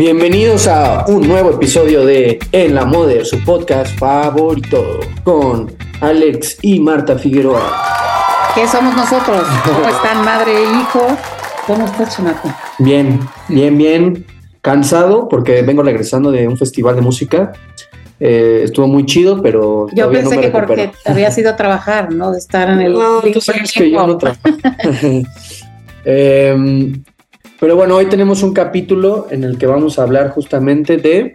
Bienvenidos a un nuevo episodio de En la Mother, su podcast favorito, con Alex y Marta Figueroa. ¿Qué somos nosotros? ¿Cómo están, madre e hijo? ¿Cómo estás, chamaco? Bien, bien, bien. Cansado porque vengo regresando de un festival de música. Eh, estuvo muy chido, pero. Yo pensé no que porque recupero. habías ido a trabajar, ¿no? De estar en el. No, tú sabes que yo no trabajo. Em, pero bueno, hoy tenemos un capítulo en el que vamos a hablar justamente de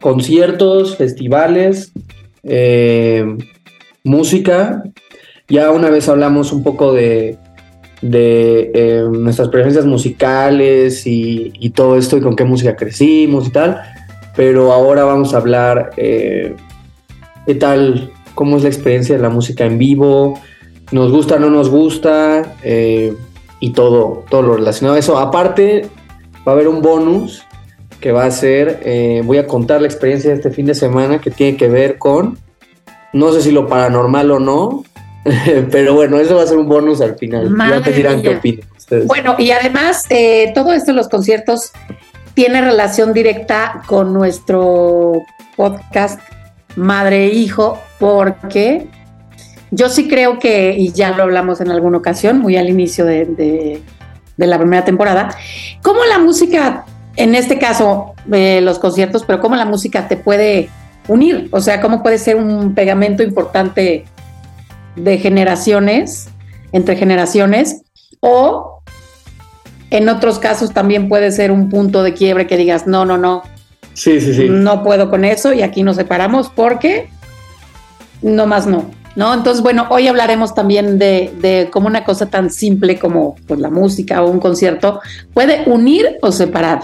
conciertos, festivales, eh, música. Ya una vez hablamos un poco de, de eh, nuestras preferencias musicales y, y todo esto y con qué música crecimos y tal. Pero ahora vamos a hablar eh, tal, cómo es la experiencia de la música en vivo, nos gusta, no nos gusta, eh, y todo, todo lo relacionado a eso. Aparte, va a haber un bonus que va a ser, eh, voy a contar la experiencia de este fin de semana que tiene que ver con, no sé si lo paranormal o no, pero bueno, eso va a ser un bonus al final. ya Madre te dirán qué opinan ustedes. Bueno, y además, eh, todo esto, los conciertos, tiene relación directa con nuestro podcast Madre e Hijo, porque yo sí creo que, y ya lo hablamos en alguna ocasión, muy al inicio de, de- de la primera temporada, cómo la música, en este caso eh, los conciertos, pero cómo la música te puede unir, o sea, cómo puede ser un pegamento importante de generaciones, entre generaciones, o en otros casos también puede ser un punto de quiebre que digas, no, no, no, Sí, sí, sí. no puedo con eso y aquí nos separamos porque no más no. ¿No? Entonces, bueno, hoy hablaremos también de, de cómo una cosa tan simple como pues, la música o un concierto puede unir o separar.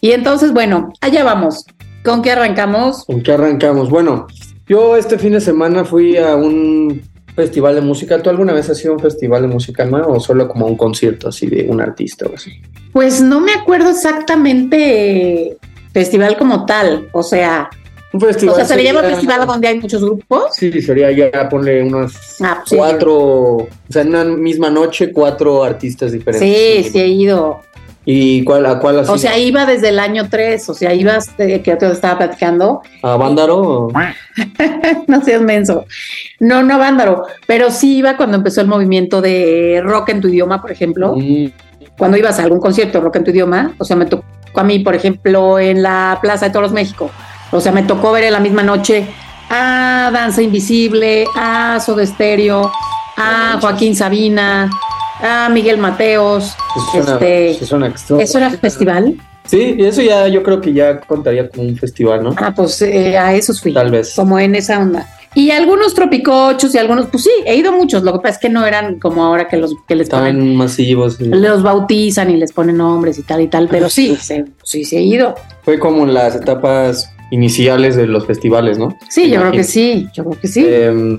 Y entonces, bueno, allá vamos. ¿Con qué arrancamos? ¿Con qué arrancamos? Bueno, yo este fin de semana fui a un festival de música. ¿Tú alguna vez has ido a un festival de música, Alma, o solo como a un concierto así de un artista o así? Pues no me acuerdo exactamente festival como tal. O sea, Un festival. o sea, se le llama sería- festival donde hay muchos grupos. Sí, sería ya ponle unos Ah, pues sí. cuatro, o sea, en una misma noche, cuatro artistas diferentes. Sí, sí he ido. ¿Y cuál, a cuál así? O sea, iba desde el año 3, o sea, ibas, que te estaba platicando, ¿A Vándaro? no seas menso. No, no Vándaro, pero sí iba cuando empezó el movimiento de rock en tu idioma, por ejemplo. Mm, Cuando ibas a algún concierto de rock en tu idioma, o sea, me tocó a mí, por ejemplo, en la Plaza de Toros México. O sea, me tocó ver en la misma noche a Danza Invisible, a Soda Stereo, a Joaquín Sabina, a Miguel Mateos. eso este, eso suena ¿Eso era festival? Sí, eso ya yo creo que ya contaría como un festival, ¿no? Ah, pues eh, a esos fui. Tal vez. Como en esa onda. Y algunos tropicochos y algunos, pues sí, he ido muchos. Lo que pasa es que no eran como ahora que los que les ponen, Estaban masivos. y- los bautizan y les ponen nombres y tal y tal, pero sí, sí, sí, sí he ido. Fue como en las etapas iniciales de los festivales, ¿no? Sí, yo creo que sí, yo creo que sí. Eh,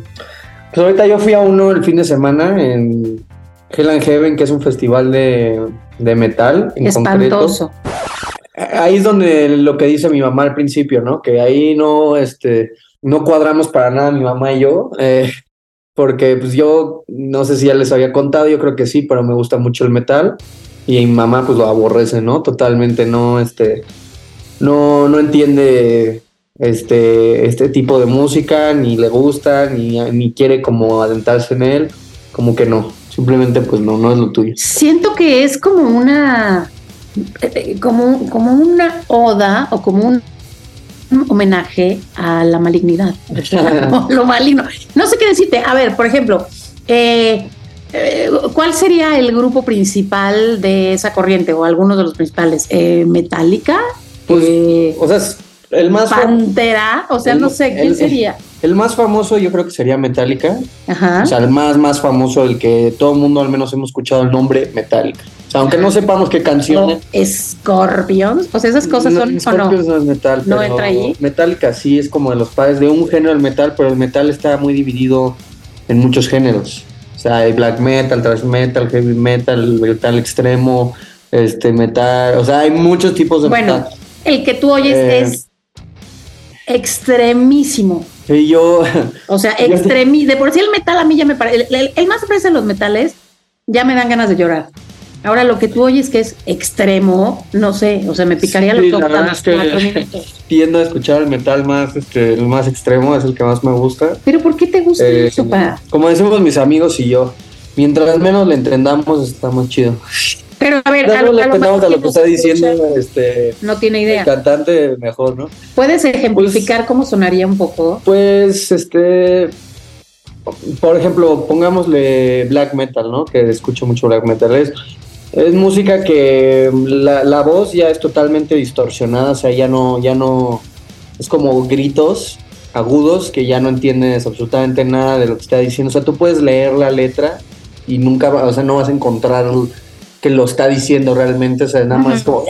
pues ahorita yo fui a uno el fin de semana en Hell and Heaven, que es un festival de, de metal. En Espantoso. concreto. Ahí es donde lo que dice mi mamá al principio, ¿no? Que ahí no, este, no cuadramos para nada mi mamá y yo. eh, porque pues yo no sé si ya les había contado, yo creo que sí, pero me gusta mucho el metal. Y mi mamá pues lo aborrece, ¿no? Totalmente, no, este, no, no entiende este, este tipo de música, ni le gusta, ni, ni quiere como adentrarse en él, como que no, simplemente pues no, no es lo tuyo. Siento que es como una eh, como, como una oda o como un homenaje a la malignidad, lo maligno. No sé qué decirte. A ver, por ejemplo, eh, eh, ¿cuál sería el grupo principal de esa corriente o algunos de los principales? Eh, ¿Metallica? Pues, Eh, O sea, el más, ¿Pantera? O sea, el- no sé, ¿quién el- sería? el más famoso yo creo que sería Metallica. Ajá. O sea, el más, más famoso, el que todo el mundo al menos hemos escuchado el nombre Metallica. aunque no sepamos qué canciones. Scorpions, o sea, esas cosas son no, Scorpions no, es metal. No entra ahí. Metallica sí es como de los padres de un género del metal, pero el metal está muy dividido en muchos géneros. O sea, hay black metal, thrash metal, heavy metal, metal extremo, este metal, o sea, hay muchos tipos de bueno, metal. El que tú oyes Eh, es extremísimo. Y yo, O sea, extremi. De por sí el metal a mí ya me parece. El, el- el más fresa de los metales ya me dan ganas de llorar. Ahora lo que tú oyes que es extremo, no sé, o sea, me picaría Sí, los la es que- tiendo a escuchar el metal más, este, el más extremo, es el que más me gusta. Pero ¿por qué te gusta Eh, eso, pa? como decimos mis amigos y yo, mientras menos le entendamos, está más chido. Pero a ver, Mientras a lo, le a lo a lo que está diciendo este, no tiene el idea. cantante, mejor, ¿no? ¿Puedes ejemplificar cómo sonaría un poco? Pues, este, por ejemplo, pongámosle black metal, ¿no? Que escucho mucho black metal. Es, es música que la, la voz ya es totalmente distorsionada, o sea, ya no, ya no, es como gritos agudos que ya no entiendes absolutamente nada de lo que está diciendo. O sea, tú puedes leer la letra y nunca, o sea, no vas a encontrar que lo está diciendo realmente, o sea, nada más como...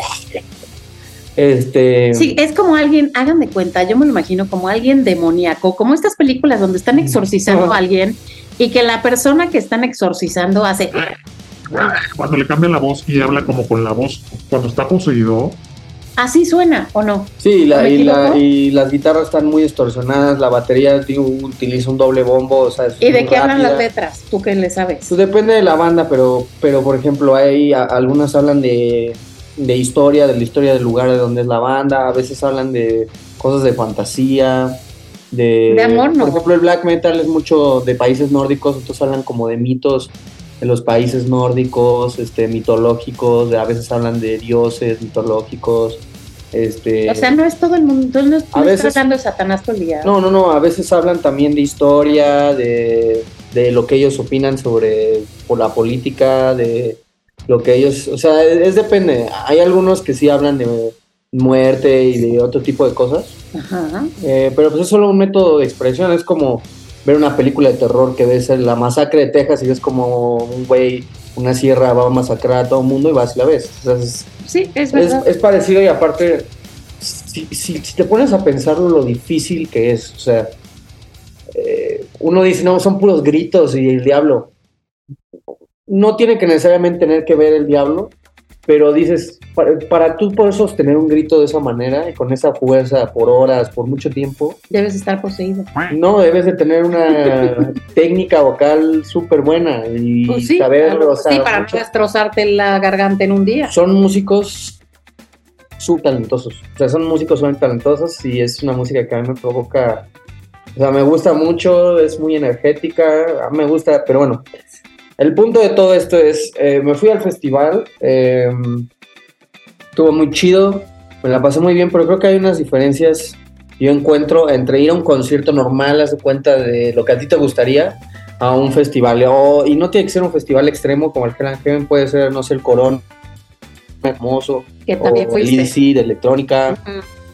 Este, Sí, es como alguien, hagan de cuenta, yo me lo imagino como alguien demoníaco, como estas películas donde están exorcizando a alguien y que la persona que están exorcizando hace Cuando le cambian la voz y habla como con la voz cuando está poseído, así suena o no. Sí, la- ¿Me y, la- equivoco? y las guitarras están muy distorsionadas, la batería tío, utiliza un doble bombo, o sea, es ¿Y de qué hablan las letras? ¿Tú qué le sabes? Pues depende de la banda, pero, pero por ejemplo, hay a- algunas hablan de, de historia, de la historia del lugar de donde es la banda, a veces hablan de cosas de fantasía, de... De amor, ¿no? Por ejemplo, el black metal es mucho de países nórdicos, entonces hablan como de mitos de los países nórdicos, este, mitológicos, de, a veces hablan de dioses mitológicos, este... O sea, no es todo el mundo, no, A no veces- de Satanás todo el día. No, no, no, a veces hablan también de historia, de, de lo que ellos opinan sobre por la política, de lo que ellos, o sea, es, es depende. Hay algunos que sí hablan de muerte y de otro tipo de cosas, Ajá. eh, pero pues es solo un método de expresión, es como ver una película de terror que ves la masacre de Texas y ves como un güey, una sierra va a masacrar a todo el mundo y vas y la ves. O sea, es, Sí, es es, verdad. es parecido y aparte, si, si- si te pones a pensarlo lo difícil que es, o sea, eh, uno dice, no, son puros gritos y el diablo. No tiene que necesariamente tener que ver el diablo, pero dices, para, para tú poder sostener un grito de esa manera y con esa fuerza por horas, por mucho tiempo, Debes estar poseído. no debes de tener una técnica vocal súper buena y Pues sí, saber, claro. o sea, sí, para mucho- no destrozarte la garganta en un día. son músicos súper talentosos. O sea, son músicos súper talentosos y es una música que a mí me provoca. O sea, me gusta mucho, es muy energética, me gusta, pero bueno. El punto de todo esto es, eh, me fui al festival, eh, estuvo muy chido, me la pasé muy bien, pero creo que hay unas diferencias yo encuentro entre ir a un concierto normal, haz de cuenta de lo que a ti te gustaría, a un festival. O- y no tiene que ser un festival extremo como el Hell Heaven, puede ser, no sé, el Corona, hermoso, Que también o el de electrónica.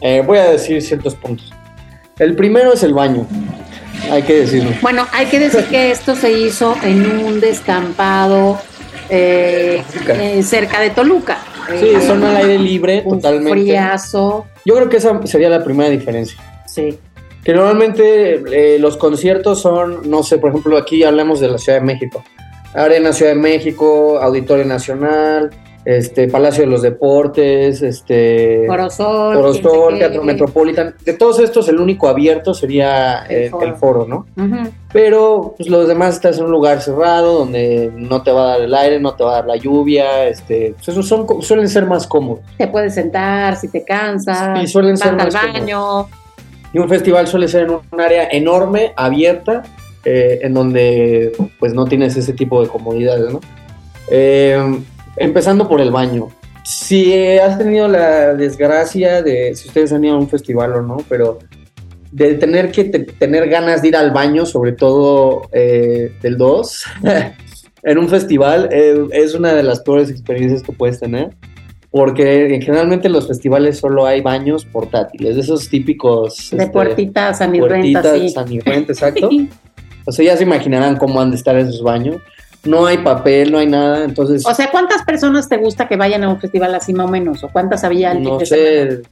Eh, voy a decir ciertos puntos. El primero es el baño, hay que decirlo. Bueno, hay que decir que esto se hizo en un descampado eh, eh, cerca de Toluca. Sí, Eh, son al aire libre un totalmente. friazo. Yo creo que esa sería la primera diferencia. Sí. Que normalmente eh, los conciertos son, no sé, por ejemplo, aquí hablamos de la Ciudad de México. Arena Ciudad de México, Auditorio Nacional, este Palacio de los Deportes, este Corozol. Qué. Teatro Metropolitan. De todos estos, el único abierto sería El foro. el foro, ¿no? Pero pues, los demás estás en un lugar cerrado donde no te va a dar el aire, no te va a dar la lluvia, este, pues, esos son, suelen ser más cómodos. Te puedes sentar si te cansas. Sí, suelen ser al más baño. Y un festival suele ser en un área enorme, abierta, eh, en donde pues no tienes ese tipo de comodidades, ¿no? Eh, empezando por el baño. Si has tenido la desgracia de, si ustedes han ido a un festival o no, pero de tener que te- tener ganas de ir al baño, sobre todo eh, del 2, en un festival, eh, es una de las peores experiencias que puedes tener. Porque generalmente en los festivales solo hay baños portátiles, de esos típicos... De este, puertitas a mi renta, puertitas sí. sanirrenta, exacto. O sea, ya se imaginarán cómo han de estar esos baños. No hay papel, no hay nada, entonces... O sea, ¿cuántas personas te gusta que vayan a un festival así más o menos? ¿O cuántas había No sé,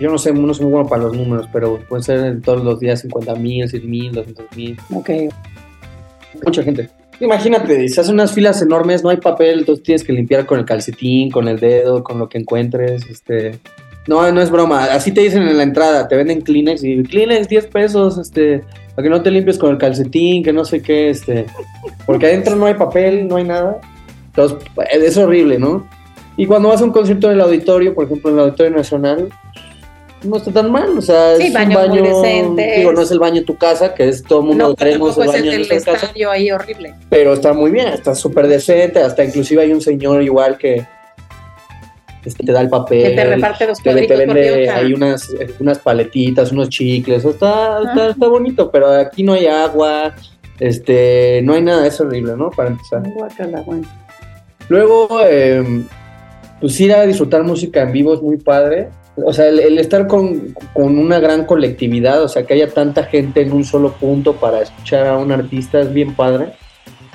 yo no sé, no soy muy bueno para los números, pero pueden ser en todos los días 50 mil, 6 mil, 200 mil. Ok. Mucha gente. Imagínate, se hacen unas filas enormes, no hay papel, entonces tienes que limpiar con el calcetín, con el dedo, con lo que encuentres, este... No, no es broma, así te dicen en la entrada, te venden Kleenex y Kleenex 10 pesos, este, que no te limpies con el calcetín, que no sé qué, este, porque adentro no hay papel, no hay nada, entonces es horrible, ¿no? Y cuando vas a un concierto en el auditorio, por ejemplo en el Auditorio Nacional, no está tan mal, o sea, Sí, es un baños muy baño, digo, no es el baño de tu casa, que es todo el mundo No, queremos el es baño el de casa, ahí horrible. pero está muy bien, está súper decente, hasta inclusive hay un señor igual que este, te da el papel, Que te reparte dos que te vende hay unas, unas paletitas, unos chicles, está, está, está bonito, pero aquí no hay agua, este, no hay nada, es horrible, ¿no? Para empezar. Guácala, bueno. Luego, eh, pues ir a disfrutar música en vivo es muy padre. O sea, el, el estar con, con una gran colectividad, o sea, que haya tanta gente en un solo punto para escuchar a un artista es bien padre.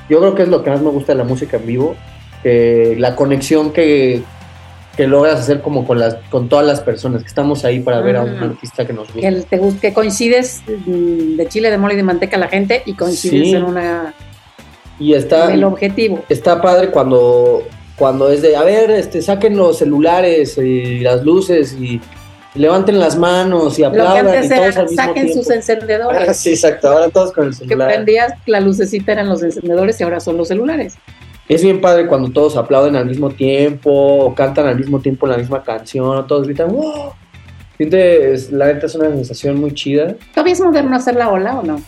Yo creo que es lo que más me gusta de la música en vivo, que la conexión que, que logras hacer como con, las, con todas las personas, que estamos ahí para ver a un artista que nos Que, gusta. el- te que coincides mm, de chile, de mole y de manteca la gente y coincides Sí. en una Y está, el objetivo. está padre cuando, cuando es de, a ver, este, saquen los celulares y las luces y levanten las manos y Lo que aplaudan antes y todos era, al mismo saquen tiempo. sus encendedores. Ah, sí, exacto, ahora todos con el que celular. prendías la lucecita eran los encendedores y ahora son los celulares. Es bien padre cuando todos aplauden al mismo tiempo o cantan al mismo tiempo la misma canción o todos gritan ¡Wow! Sientes, la neta es una sensación muy chida. ¿Todavía es moderno hacer la ola o no?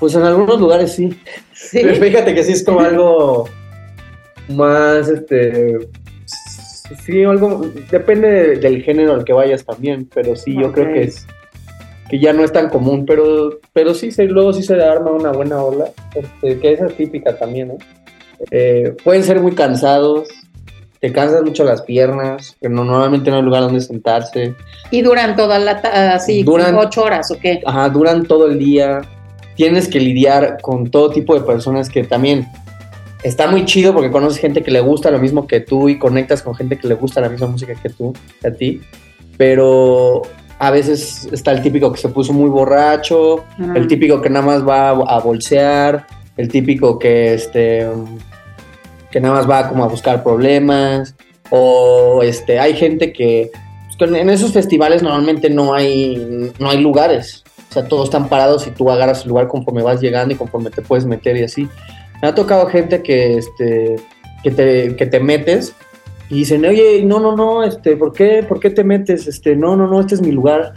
Pues en algunos lugares sí. Sí. Pero fíjate que sí es como algo más, este, sí, algo, depende de- del género al que vayas también, pero sí, yo creo que es, que ya no es tan común, pero, pero sí, se, luego sí se arma una buena ola, este, que esa es típica también, ¿no? Eh, pueden ser muy cansados, te cansan mucho las piernas, que no, normalmente no hay lugar donde sentarse, Y duran toda la así, Duran- ocho horas o qué. Ajá, duran todo el día. Tienes que lidiar con todo tipo de personas que también está muy chido porque conoces gente que le gusta lo mismo que tú y conectas con gente que le gusta la misma música que tú, que a ti. Pero a veces está el típico que se puso muy borracho, el típico que nada más va a, a bolsear, el típico que este que nada más va como a buscar problemas o este hay gente que pues, en esos festivales normalmente no hay no hay lugares, o sea, todos están parados y tú agarras el lugar conforme vas llegando y conforme te puedes meter y así. Me ha tocado gente que este que te, que te metes y dicen, "Oye, no, no, no, este, ¿por qué? ¿Por qué te metes? Este, no, no, no, este es mi lugar."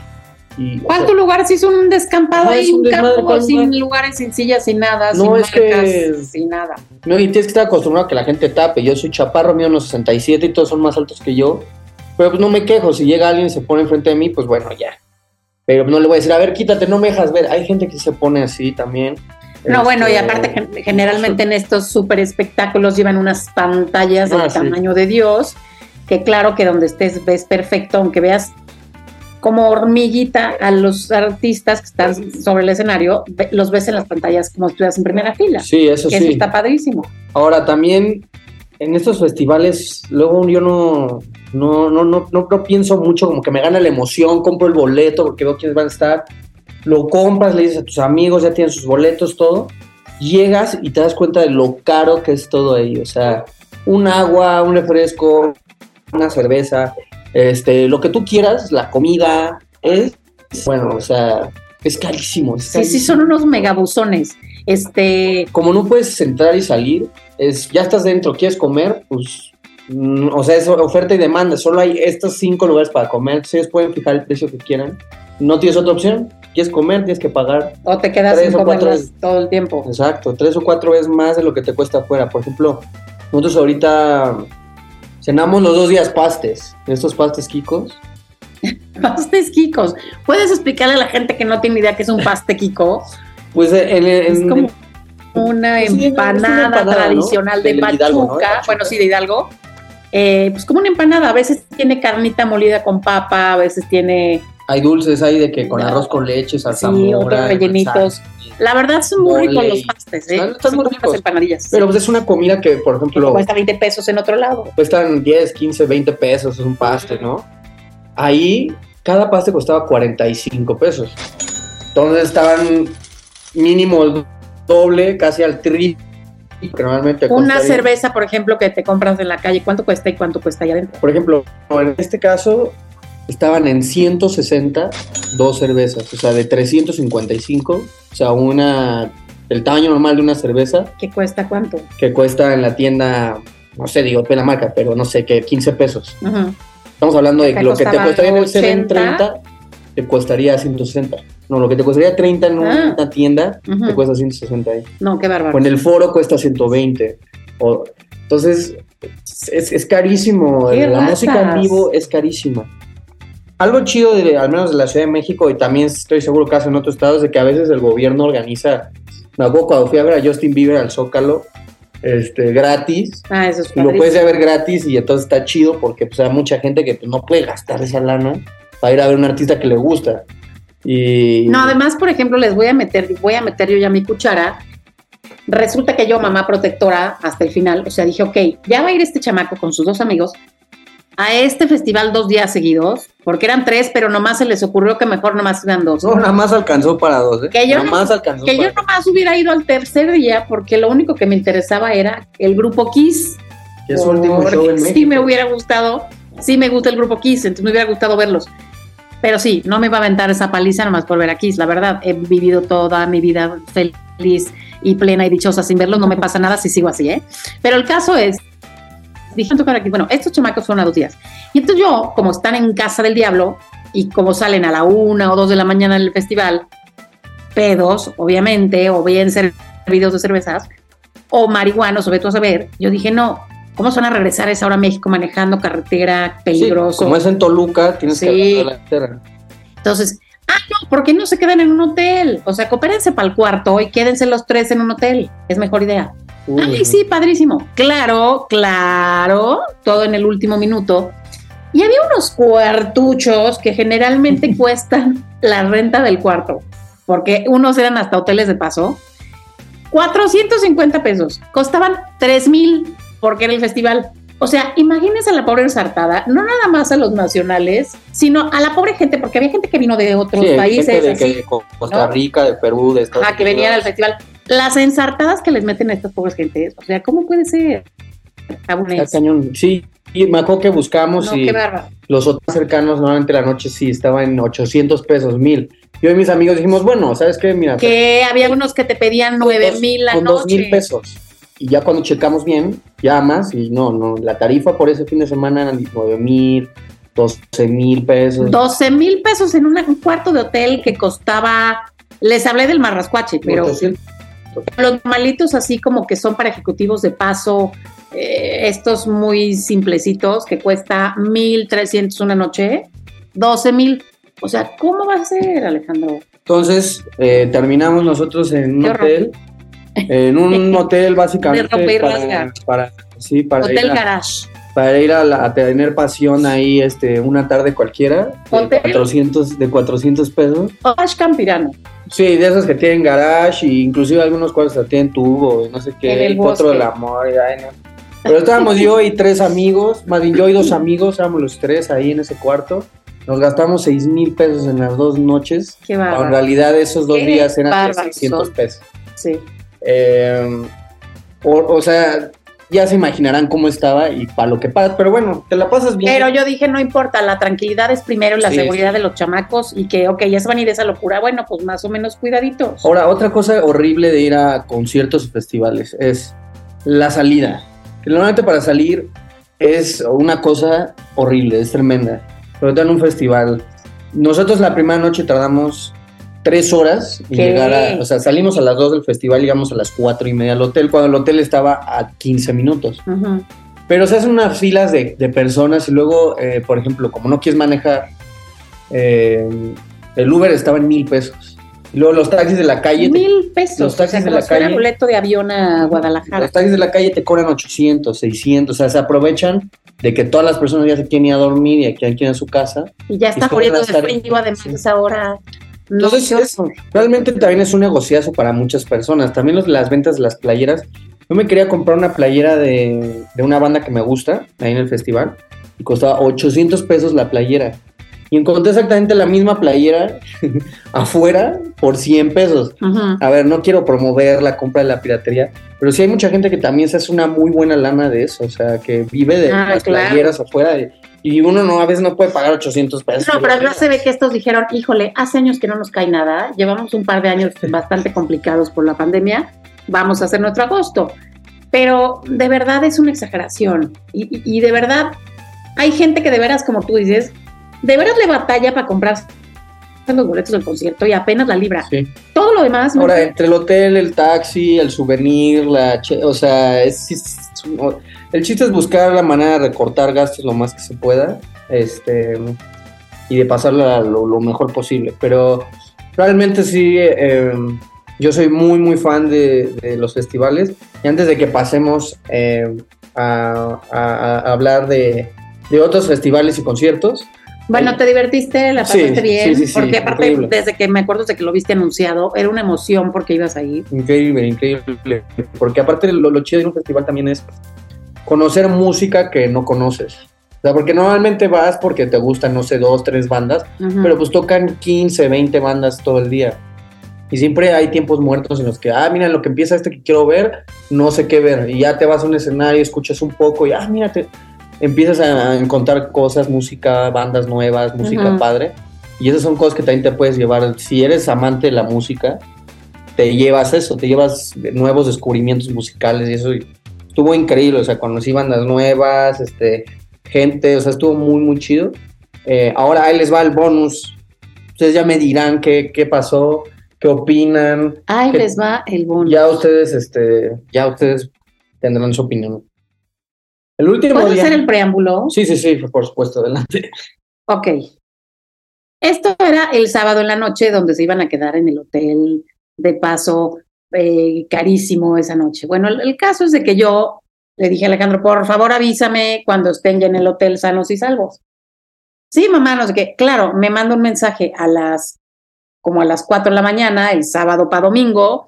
Y, ¿Cuál sea, tu lugar? Si es un descampado ahí, un campo ¿cuál sin lugar? lugares, sin sillas, sin nada, No, sin es que- marcas, sin nada. No, y tienes que estar acostumbrado a que la gente tape. Yo soy chaparro, mío unos 67 y todos son más altos que yo. Pero pues no me quejo. Si llega alguien y se pone enfrente de mí, pues bueno, ya. Pero no le voy a decir, a ver, quítate, no me dejas ver. Hay gente que se pone así también. No, bueno, y Este, aparte gen- generalmente en estos super espectáculos llevan unas pantallas del Ah, sí. tamaño de Dios, que claro que donde estés ves perfecto, aunque veas como hormiguita a los artistas que están sobre el escenario, los ves en las pantallas como si estuvieras en primera fila. Sí, eso Eso sí. está padrísimo. Ahora también en estos festivales, luego yo no, no, no, no, no, no pienso mucho, como que me gana la emoción, compro el boleto porque veo quiénes van a estar, lo compras, le dices a tus amigos, ya tienen sus boletos, todo, llegas y te das cuenta de lo caro que es todo ahí, o sea, un agua, un refresco, una cerveza, este, lo que tú quieras, la comida, es, bueno, o sea, es carísimo. es Sí, sí, son unos megabuzones. Este, como no puedes entrar y salir, es ya estás dentro, quieres comer, pues, mm, o sea, es oferta y demanda, solo hay estos cinco lugares para comer, ustedes pueden fijar el precio que quieran, no tienes otra opción, quieres comer, tienes que pagar, o te quedas Tres sin o cuatro comerlas todo el tiempo. exacto, tres o cuatro veces más de lo que te cuesta afuera, por ejemplo, nosotros ahorita cenamos los dos días pastes, estos pastes kikos, Pastes Kikos. ¿Puedes explicarle a la gente que no tiene idea qué es un paste Kiko? pues en, en- Es como una Sí, es una empanada, tradicional de Del Pachuca. Hidalgo, ¿no? De Pachuca. Bueno, sí, de Hidalgo. Eh, pues como una empanada. A veces tiene carnita molida con papa, a veces tiene hay dulces ahí de que con arroz con leche, salsa Sí, otros rellenitos. sal, La verdad son muy ricos Mole. los pastes, ¿eh? Están- muy ricos. las empanadillas. Pero pues es una comida que, por ejemplo, cuesta 20 pesos en otro lado. cuestan 10, 15, 20 pesos, es un paste, ¿no? Ahí cada paste costaba 45 pesos. Entonces estaban mínimo el doble, casi al triple. que normalmente Una cerveza, por ejemplo, que te compras en la calle, ¿cuánto cuesta y cuánto cuesta allá adentro? Por ejemplo, en este caso estaban en 160 dos cervezas, o sea, de 355, o sea, una el tamaño normal de una cerveza ¿Qué cuesta cuánto? que cuesta en la tienda, no sé, digo, la marca, pero no sé, que 15 pesos. Ujú. Estamos hablando de que lo que te costaría en el 80. 730 te costaría 160. No, lo que te costaría 30 en Ah. una tienda Ujú. te cuesta 160 ahí. No, qué bárbaro. En el foro cuesta 120. O, entonces, es, es carísimo. ¡Qué La música en vivo es carísima. Algo chido, de, al menos de la Ciudad de México, y también estoy seguro que hace en otros estados, de que a veces el gobierno organiza. Me acuerdo cuando fui a ver a Justin Bieber al Zócalo, este, gratis. Ah, eso es Y lo puedes ir a ver gratis y entonces está chido porque pues, hay mucha gente que pues, no puede gastar esa lana para ir a ver a un artista que le gusta. Y No, además, por ejemplo, les voy a meter, voy a meter yo ya mi cuchara. Resulta que yo, mamá protectora, hasta el final, o sea, dije, ok, ya va a ir este chamaco con sus dos amigos a este festival dos días seguidos, porque eran tres, pero nomás se les ocurrió que mejor nomás eran dos. no, nada más alcanzó para dos, ¿eh? Que yo nada más alcanzó Que yo para nomás hubiera ido al tercer día porque lo único que me interesaba era el grupo Kiss. que es su último show en sí México. me hubiera gustado, sí me gusta el grupo Kiss, entonces me hubiera gustado verlos. Pero sí, no me iba a aventar esa paliza nomás por ver a Kiss, la verdad. He vivido toda mi vida feliz y plena y dichosa sin verlos, no me pasa nada si sigo así, ¿eh? Pero el caso es, dije, tocar aquí, bueno, estos chamacos fueron a dos días. Y entonces yo, como están en casa del diablo y como salen a la una o dos de la mañana en el festival, pedos, obviamente, o bien servidos de cervezas, o marihuanos, o vete tú a saber, yo dije, no, ¿cómo se van a regresar a esa hora a México manejando carretera Sí, peligroso? como es en Toluca, tienes Sí. que la tierra. Entonces, ah, no, ¿por qué no se quedan en un hotel? O sea, coopérense para el cuarto y quédense los tres en un hotel. Es mejor idea. Uy, Ay, sí, padrísimo. Claro, claro, todo en el último minuto. Y había unos cuartuchos que generalmente cuestan la renta del cuarto, porque unos eran hasta hoteles de paso. 450 pesos. Costaban 3 mil porque era el festival. O sea, imagínense a la pobre ensartada, no nada más a los nacionales, sino a la pobre gente, porque había gente que vino de otros Sí, países. gente de, así. que- de Costa ¿no? Rica, de Perú, de Estados Ajá, que venían al Unidos. festival. Las ensartadas que les meten a estas pobres gentes, o sea, ¿cómo puede ser? Está cañón. Sí, y me acuerdo que buscamos No, y los otros cercanos, normalmente la noche sí estaba en 800 pesos, mil. Yo y mis amigos dijimos, bueno, ¿sabes qué? Mira, Que había unos que te pedían con nueve dos- mil la con noche. dos mil pesos. Y ya cuando checamos bien, llamas y no, no, la tarifa por ese fin de semana eran 9 mil, 12 mil pesos. 12 mil pesos en una- un cuarto de hotel que costaba. Les hablé del marrascuache, pero 800. Los malitos así como que son para ejecutivos de paso, eh, estos muy simplecitos que cuesta 1.300 una noche, 12 mil. O sea, ¿cómo va a ser, Alejandro? Entonces, eh, terminamos nosotros en un hotel. En un hotel básicamente De para, sí, para Hotel ir, a, Garage. Para ir a, la- a tener pasión ahí este, una tarde cualquiera de Hotel. 400, de 400 pesos. Garage Campirano. Sí, de esos que tienen garage y inclusive algunos hasta tienen tubo y no sé En qué, el y cuatro bosque. del amor. y, ay, no. Pero estábamos yo y tres amigos, más bien yo y dos amigos, éramos los tres ahí en ese cuarto. Nos gastamos seis mil pesos en las dos noches. Qué En bárbaro. realidad esos dos Qué días eran de bárbaros 600 son. pesos. Sí. Eh, o, o sea, ya se imaginarán cómo estaba y para lo que pagas, pero bueno, te la pasas bien. Pero yo dije, no importa, la tranquilidad es primero y la Sí, seguridad sí. de los chamacos y que, ok, ya se van a ir de esa locura, bueno, pues más o menos cuidaditos. Ahora, otra cosa horrible de ir a conciertos y festivales es la salida. Que normalmente para salir es una cosa horrible, es tremenda. Pero en un festival. Nosotros la primera noche tardamos tres horas ¿Qué? llegar a. O sea, salimos a las dos del festival, llegamos a las cuatro y media al hotel, cuando el hotel estaba a 15 minutos. Pero se hacen unas filas de, de personas y luego, eh, por ejemplo, como no quieres manejar, eh, el Uber estaba en mil pesos. Y luego los taxis de la calle, Mil pesos. los taxis o sea, de la calle- boleto de avión a Guadalajara. los taxis de la calle te cobran 800, 600, o sea, se aprovechan de que todas las personas ya se quieren ir a dormir y que quieren ir a su casa. Y ya está y muriendo de frío además Sí. esa hora. Entonces, es, realmente también es un negociazo para muchas personas. También los, las ventas de las playeras. Yo me quería comprar una playera de, de una banda que me gusta, ahí en el festival, y costaba 800 pesos la playera. Y encontré exactamente la misma playera afuera por 100 pesos. A ver, no quiero promover la compra de la piratería, pero sí hay mucha gente que también se hace una muy buena lana de eso, o sea, que vive de Ah, las claro. playeras afuera de- y uno no a veces no puede pagar 800 pesos. No, pero acá se ve que estos dijeron, híjole, hace años que no nos cae nada, llevamos un par de años bastante complicados por la pandemia, vamos a hacer nuestro agosto. Pero de verdad es una exageración. Y, y- y de verdad hay gente que de veras, como tú dices, de veras le batalla para comprar los boletos del concierto y apenas la libra. Sí. Todo lo demás, ¿no? Ahora, entre el hotel, el taxi, el souvenir, la... che- o sea, es, es- el chiste es buscar la manera de recortar gastos lo más que se pueda este, y de pasarla lo, lo mejor posible. Pero realmente sí, eh, yo soy muy, muy fan de, de los festivales. Y antes de que pasemos eh, a, a- a hablar de, de otros festivales y conciertos, Bueno, te divertiste, la Sí, pasaste bien, sí, sí, sí, porque aparte, increíble. desde que me acuerdo de que lo viste anunciado, era una emoción porque ibas ahí. Increíble, increíble. Porque aparte lo, lo chido de un festival también es conocer música que no conoces. O sea, porque normalmente vas porque te gustan, no sé, dos, tres bandas, pero pues tocan 15, 20 bandas todo el día. Y siempre hay tiempos muertos en los que, ah, mira, lo que empieza este que quiero ver, no sé qué ver. Y ya te vas a un escenario, escuchas un poco y, ah, mira, te- empiezas a encontrar cosas, música, bandas nuevas, música padre. Y esas son cosas que también te puedes llevar. Si eres amante de la música, te llevas eso, te llevas nuevos descubrimientos musicales y eso y estuvo increíble, o sea, conocí bandas nuevas, este, gente, o sea, estuvo muy, muy chido. Eh, ahora ahí les va el bonus. Ustedes ya me dirán qué, qué pasó, qué opinan. Ahí les va el bono. Ya ustedes, este, ya ustedes tendrán su opinión. El último ¿Puedo día. hacer el preámbulo? Sí, sí, sí, por supuesto, adelante. Ok. Esto era el sábado en la noche donde se iban a quedar en el hotel de paso eh, carísimo esa noche. Bueno, el, caso es de que yo le dije a Alejandro, por favor avísame cuando estén ya en el hotel sanos y salvos. Sí, mamá, no sé qué. Claro, me manda un mensaje a las, como a las 4 de la mañana, el sábado para domingo,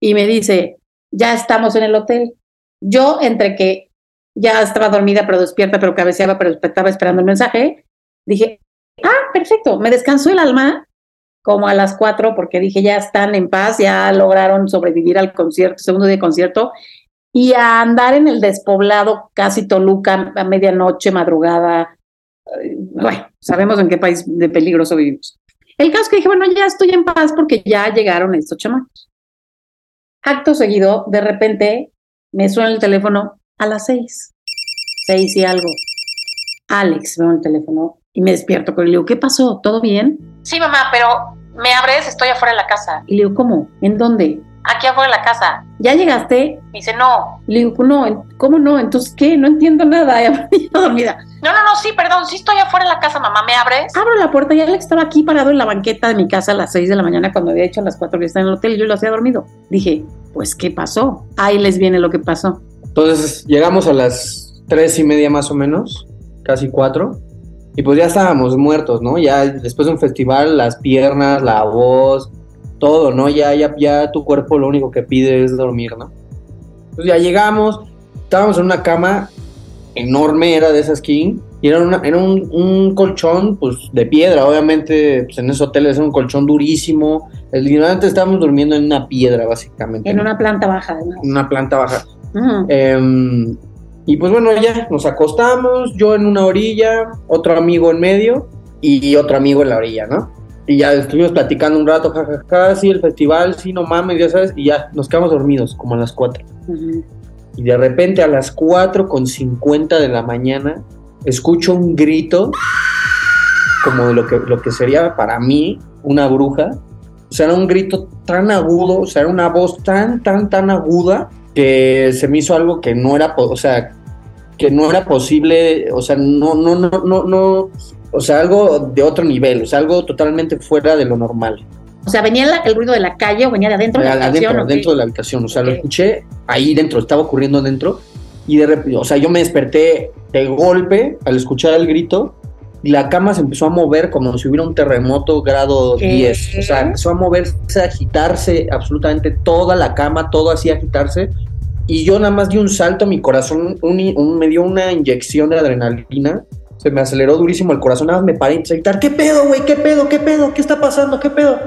y me dice, ya estamos en el hotel. Yo, entre que ya estaba dormida pero despierta, pero cabeceaba, pero estaba esperando el mensaje, dije, ah, perfecto, me descansó el alma como a las cuatro porque dije, ya están en paz, ya lograron sobrevivir al concierto, segundo día de concierto, y a andar en el despoblado casi Toluca a medianoche, madrugada. eh, Bueno, sabemos en qué país de peligroso vivimos. El caso es que dije, bueno, ya estoy en paz porque ya llegaron estos chamacos. Acto seguido, de repente, me suena el teléfono a las seis, seis y algo. Alex, veo el teléfono y me despierto con él. Le digo, ¿qué pasó? ¿Todo bien? Sí, mamá, pero me abres, estoy afuera de la casa. Y le digo, ¿cómo? ¿En dónde? Aquí afuera de la casa. ¿Ya llegaste? Me dice, no. Y le digo, no, ¿en- ¿cómo no? Entonces, ¿qué? No entiendo nada. Ya dormida. No, no, no, sí, perdón, sí estoy afuera de la casa, mamá, ¿me abres? Abro la puerta y Alex estaba aquí parado en la banqueta de mi casa a las 6 de la mañana cuando había hecho a las 4 que estaba en el hotel y yo lo hacía dormido. Dije, pues, ¿qué pasó? Ahí les viene lo que pasó. Entonces llegamos a las tres y media más o menos, casi cuatro, y pues ya estábamos muertos, ¿no? Ya después de un festival, las piernas, la voz, todo, ¿no? Ya, ya, ya tu cuerpo lo único que pide es dormir, ¿no? Entonces ya llegamos, estábamos en una cama enorme, era de esas king, y era, una, era un, un colchón, pues, de piedra, obviamente, pues en esos hoteles era un colchón durísimo, el literalmente estábamos durmiendo en una piedra, básicamente. En ¿no? una planta baja, además. En una planta baja. Ujú. Em, y pues bueno, ya nos acostamos, yo en una orilla, otro amigo en medio y otro amigo en la orilla, ¿no? Y ya estuvimos platicando un rato, jajaja, sí, el festival, sí, no mames, ya sabes, y ya nos quedamos dormidos como a las 4. Ujú. Y de repente a las 4 con 50 de la mañana escucho un grito como de lo que, lo que sería para mí una bruja. O sea, era un grito tan agudo, o sea, era una voz tan, tan, tan aguda que se me hizo algo que no era, o sea, que no era posible, o sea, no, no, no, no, no, o sea, algo de otro nivel, o sea, algo totalmente fuera de lo normal. O sea, ¿venía el ruido de la calle o venía de adentro de la adentro, habitación? qué? adentro de la habitación, o sea, lo Ok. escuché ahí dentro, estaba ocurriendo dentro y de repente, o sea, yo me desperté de golpe al escuchar el grito y la cama se empezó a mover como si hubiera un terremoto grado 10. O sea, empezó a moverse, a agitarse absolutamente toda la cama, todo así agitarse. Y yo nada más di un salto, mi corazón un, me dio una inyección de adrenalina. Se me aceleró durísimo el corazón, nada más me paré y a gritar, ¿qué pedo, güey? ¿Qué pedo? ¿Qué pedo? ¿Qué está pasando? ¿Qué pedo?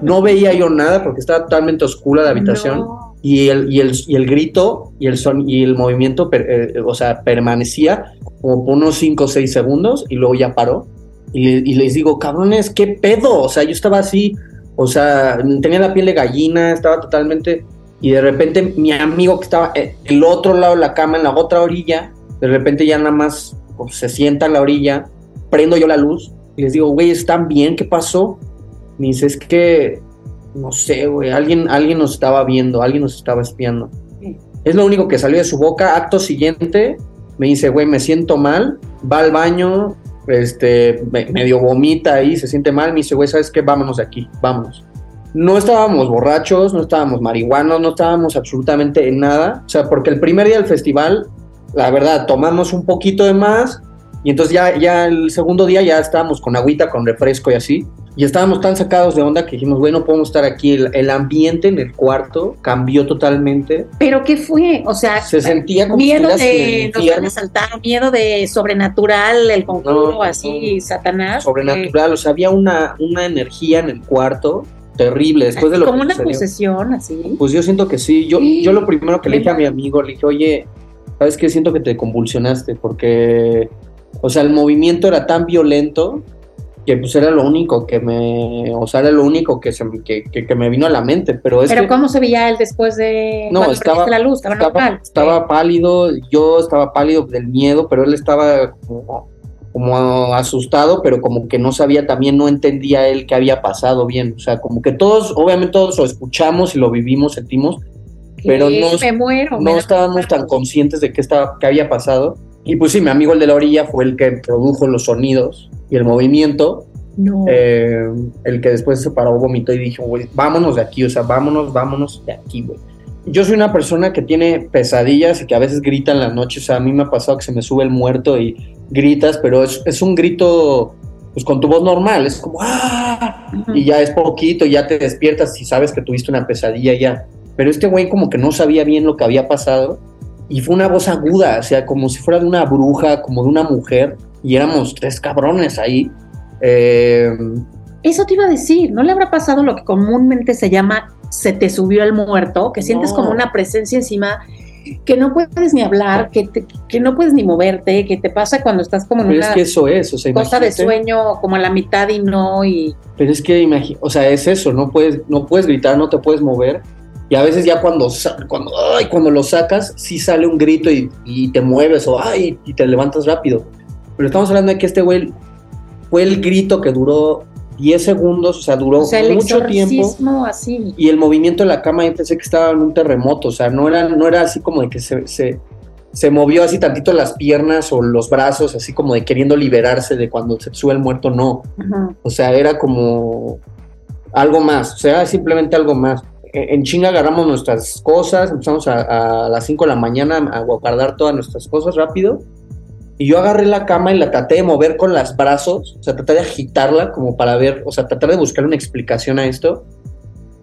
No veía yo nada porque estaba totalmente oscura la habitación. Y, el, y, el, y el grito y el, son, y el movimiento, eh, o sea, permanecía como por unos 5 o 6 segundos y luego ya paró. Y, les digo, cabrones, ¿qué pedo? O sea, yo estaba así, o sea, tenía la piel de gallina, estaba totalmente... Y de repente mi amigo que estaba en el otro lado de la cama, en la otra orilla, de repente ya nada más pues, se sienta en la orilla, prendo yo la luz y les digo, güey, ¿están bien? ¿Qué pasó? Me dice, es que, no sé, güey, alguien, alguien nos estaba viendo, alguien nos estaba espiando. Es lo único que salió de su boca. Acto siguiente, me dice, güey, me siento mal, va al baño, este, medio vomita ahí, se siente mal, me dice, güey, ¿sabes qué? Vámonos de aquí, vámonos. No estábamos borrachos, no estábamos marihuanos, no estábamos absolutamente en nada, o sea, porque el primer día del festival, la verdad, tomamos un poquito de más, y entonces ya, ya el segundo día ya estábamos con agüita, con refresco y así. Y estábamos tan sacados de onda que dijimos, bueno, no podemos estar aquí. El, ambiente en el cuarto cambió totalmente. ¿Pero qué fue? O sea, se sentía como miedo de nos van miedo de sobrenatural, el conjuro así, Satanás. Sobrenatural, o sea, había una, una energía en el cuarto terrible después de lo como una posesión así. Pues yo siento que sí yo yo lo primero que le dije a mi amigo le dije oye sabes qué siento que te convulsionaste porque o sea, el movimiento era tan violento que pues era lo único que me, o sea, era lo único que, se, que, que, me vino a la mente, pero es Pero ¿cómo se veía él después de no, estaba, la luz? Estaba, estaba, pálido, yo estaba pálido del miedo, pero él estaba como, como, asustado, pero como que no sabía también, no entendía él qué había pasado bien, o sea, como que todos, obviamente todos lo escuchamos y lo vivimos, sentimos, pero no, no estábamos tan conscientes de qué, estaba, qué había pasado y pues sí, mi amigo el de la orilla fue el que produjo los sonidos y el movimiento. No. Eh, el que después se paró, vomitó y dijo, güey, vámonos de aquí, o sea, vámonos, vámonos de aquí, güey. Yo soy una persona que tiene pesadillas y que a veces grita en la noche, o sea, a mí me ha pasado que se me sube el muerto y gritas, pero es, es un grito pues con tu voz normal, es como ¡ah! y ya es poquito, ya te despiertas y sabes que tuviste una pesadilla ya. Pero este güey como que no sabía bien lo que había pasado y fue una voz aguda, o sea, como si fuera de una bruja, como de una mujer, y éramos tres cabrones ahí. Eh, Eso te iba a decir, ¿no le habrá pasado lo que comúnmente se llama se te subió el muerto, que sientes como una presencia encima que no puedes ni hablar, que, que no puedes ni moverte, que te pasa cuando estás como en Pero es que eso es, o sea, cosa de sueño como a la mitad y no y Pero es que o sea, es eso, no puedes no puedes gritar, no te puedes mover y a veces ya cuando, cuando, ay, cuando lo sacas, sí sale un grito y, te mueves o ay, y te levantas rápido. Pero estamos hablando de que este güey fue el grito que duró 10 segundos, o sea, duró mucho tiempo. Así. Y el movimiento de la cama, yo pensé que estaba en un terremoto, o sea, no era, no era así como de que se, se, se movió así tantito las piernas o los brazos, así como de queriendo liberarse de cuando se sube el muerto, no. O sea, era como algo más, o sea, simplemente algo más en chinga agarramos nuestras cosas, empezamos a, las 5 de la mañana a guardar todas nuestras cosas rápido. Y yo agarré la cama y la traté de mover con los brazos, o sea, traté de agitarla como para ver, o sea, tratar de buscar una explicación a esto.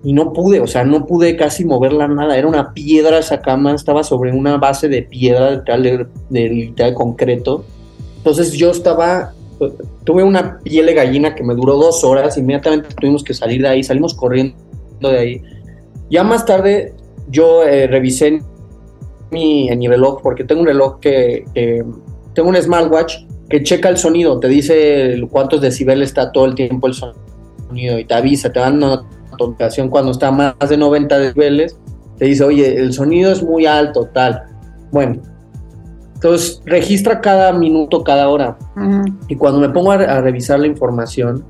Y no pude, o sea, no pude casi moverla nada. Era una piedra esa cama, estaba sobre una base de piedra, de, de, concreto. Entonces yo estaba, tuve una piel de gallina que me duró dos horas, inmediatamente tuvimos que salir de ahí, salimos corriendo de ahí ya más tarde yo eh, revisé mi, en mi, reloj, porque tengo un reloj que, tengo un smartwatch que checa el sonido, te dice cuántos decibeles está todo el tiempo el sonido y te avisa, te dan una notificación cuando está más de 90 decibeles, te dice, oye, el sonido es muy alto, tal. Bueno, entonces registra cada minuto, cada hora. Y cuando me pongo a revisar la información,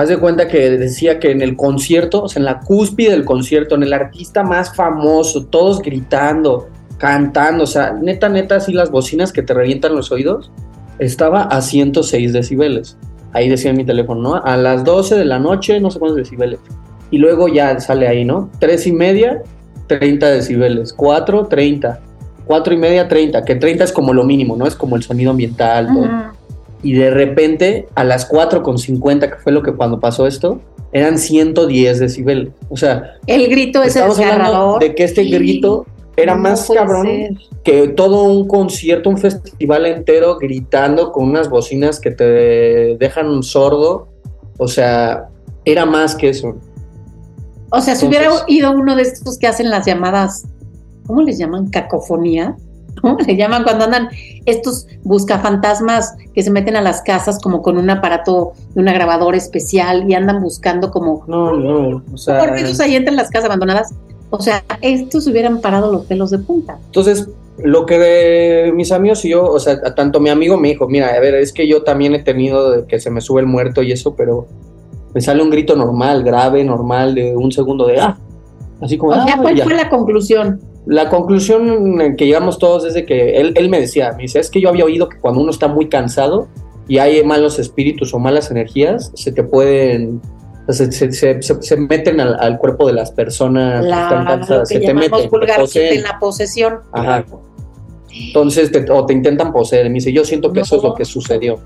Haz de cuenta que decía que en el concierto, o sea, en la cúspide del concierto, en el artista más famoso, todos gritando, cantando, o sea, neta, neta, así las bocinas que te revientan los oídos, estaba a 106 decibeles. Ahí decía en mi teléfono, ¿no? A las 12 de la noche, no sé cuántos decibeles. Y luego ya sale ahí, ¿no? 3 y media, 30 decibeles. 4, 30. 4 y media, 30. Que 30 es como lo mínimo, ¿no? Es como el sonido ambiental, todo. y de repente a las 4.50, que fue lo que cuando pasó esto, eran 110 decibeles. O sea, el grito es estamos hablando de que este grito era más cabrón que todo un concierto, un festival entero gritando con unas bocinas que te dejan sordo. O sea, era más que eso. O sea, si hubiera ido uno de estos que hacen las llamadas, ¿cómo les llaman? Cacofonía. ¿Cómo le llaman cuando andan estos buscafantasmas que se meten a las casas como con un aparato de una grabadora especial y andan buscando como... No, no, o sea... Ellos ahí entran en las casas abandonadas. O sea, estos hubieran parado los pelos de punta. Entonces, lo que de mis amigos y yo, o sea, tanto mi amigo me dijo, mira, a ver, es que yo también he tenido de que se me sube el muerto y eso, pero me sale un grito normal, grave, normal, de un segundo de ¡ah! Así como... O sea, ah, ¿cuál fue la conclusión? La conclusión que llegamos todos es de que él, él me decía, me dice, es que yo había oído que cuando uno está muy cansado y hay malos espíritus o malas energías, se te pueden se, se, se, se, meten al, al, cuerpo de las personas la, están cansadas, se te meten, te en la posesión. Ajá. Entonces, te, o te intentan poseer. Me dice, yo siento que no. eso es lo que sucedió.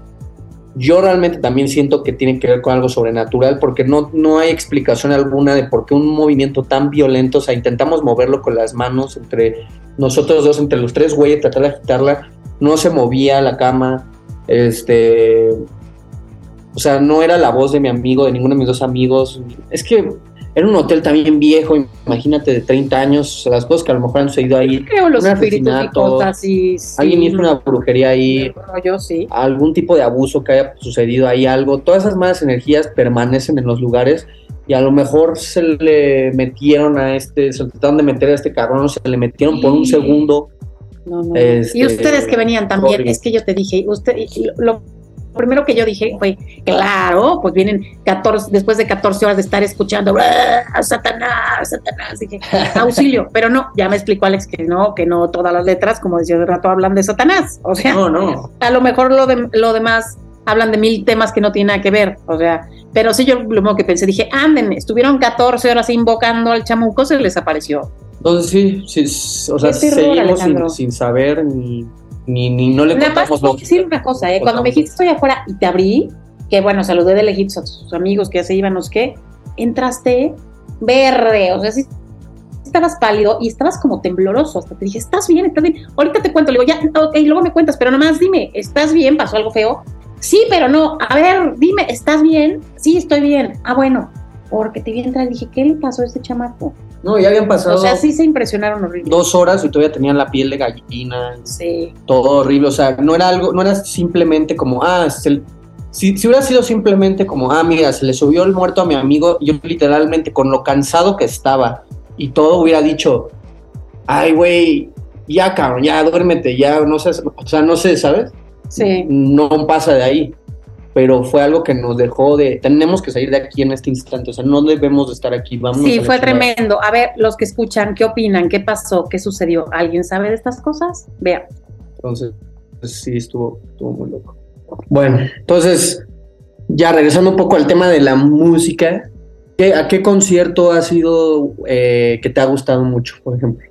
Yo realmente también siento que tiene que ver con algo sobrenatural porque no, no hay explicación alguna de por qué un movimiento tan violento, o sea, intentamos moverlo con las manos entre nosotros dos, entre los tres güeyes, tratar de agitarla, no se movía la cama, este, o sea, no era la voz de mi amigo, de ninguno de mis dos amigos. Es que era un hotel también viejo, imagínate, de 30 años, las cosas que a lo mejor han sucedido ahí. Creo los espíritus y cosas así. Sí. Alguien hizo una brujería ahí. Yo sí. Algún tipo de abuso que haya sucedido ahí, algo. Todas esas malas energías permanecen en los lugares y a lo mejor se le metieron a este, se trataron de meter a este cabrón, se le metieron sí. por un segundo. No, no. Este, y ustedes que venían también, es que yo te dije, usted, lo, primero que yo dije fue, claro, pues vienen 14, después de 14 horas de estar escuchando, Satanás, Satanás, dije, auxilio, pero no, ya me explicó Alex que no, que no todas las letras, como decía de rato, hablan de Satanás, o sea, no, no. a lo mejor lo, de, lo demás hablan de mil temas que no tienen nada que ver, o sea, pero sí yo lo que pensé, dije, anden, estuvieron 14 horas invocando al chamuco, se les apareció. Entonces sí, sí o sea, seguimos sin, sin saber ni ni, ni no le Nada más lo decir una cosa, ¿eh? cuando me dijiste estoy afuera y te abrí, que bueno, saludé de lejitos a tus amigos que ya se iban, no sé qué, entraste verde, o sea, sí estabas pálido y estabas como tembloroso, hasta te dije, ¿estás bien? ¿Estás bien? Ahorita te cuento, le digo, ya, ok, luego me cuentas, pero nomás dime, ¿estás bien? ¿Pasó algo feo? Sí, pero no, a ver, dime, ¿estás bien? Sí, estoy bien. Ah, bueno, porque te vi entrar y dije, ¿qué le pasó a este chamaco? No, ya habían pasado. O sea, sí se impresionaron horrible. Dos horas y todavía tenían la piel de gallina. Sí. Todo horrible. O sea, no era algo, no era simplemente como, ah, se, si, si, hubiera sido simplemente como, ah, mira, se le subió el muerto a mi amigo, yo literalmente con lo cansado que estaba y todo hubiera dicho, ay, güey, ya, cabrón, ya, duérmete, ya, no sé, o sea, no sé, ¿sabes? Sí. No pasa de ahí pero fue algo que nos dejó de, tenemos que salir de aquí en este instante, o sea, no debemos de estar aquí, vamos. Sí, fue tremendo. A ver, los que escuchan, ¿qué opinan? ¿Qué pasó? ¿Qué sucedió? ¿Alguien sabe de estas cosas? Vean. Entonces, pues, sí, estuvo, estuvo muy loco. Bueno, entonces, ya regresando un poco al tema de la música, ¿qué, ¿a qué concierto ha sido eh, que te ha gustado mucho, por ejemplo?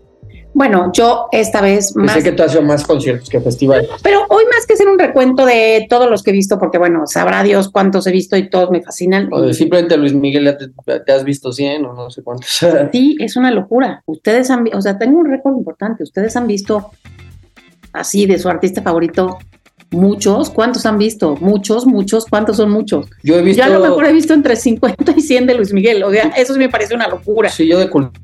Bueno, yo esta vez más. Sé que tú has hecho más conciertos que festivales. Pero hoy más que hacer un recuento de todos los que he visto, porque bueno, sabrá Dios cuántos he visto y todos me fascinan. O de simplemente Luis Miguel te, te, has visto 100 o no sé cuántos. Sí, es una locura. Ustedes han, o sea, tengo un récord importante. Ustedes han visto así de su artista favorito Muchos, ¿cuántos han visto? Muchos, muchos, ¿cuántos son muchos? Yo he visto. Yo a lo mejor he visto entre 50 y 100 de Luis Miguel, o sea, eso me parece una locura. Sí, yo de Cultura,